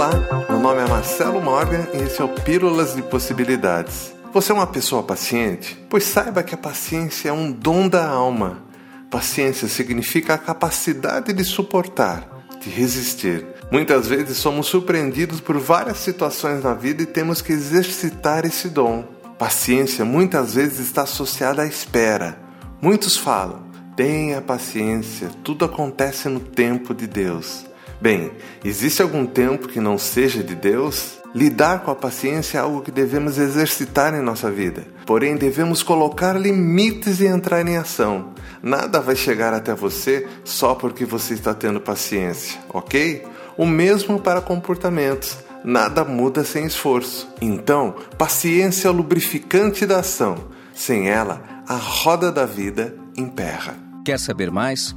Olá, meu nome é Marcelo Morgan e esse é o Pílulas de Possibilidades. Você é uma pessoa paciente? Pois saiba que a paciência é um dom da alma. Paciência significa a capacidade de suportar, de resistir. Muitas vezes somos surpreendidos por várias situações na vida e temos que exercitar esse dom. Paciência muitas vezes está associada à espera. Muitos falam: tenha paciência, tudo acontece no tempo de Deus. Bem, existe algum tempo que não seja de Deus? Lidar com a paciência é algo que devemos exercitar em nossa vida. Porém, devemos colocar limites e entrar em ação. Nada vai chegar até você só porque você está tendo paciência, ok? O mesmo para comportamentos. Nada muda sem esforço. Então, paciência é o lubrificante da ação. Sem ela, a roda da vida emperra. Quer saber mais?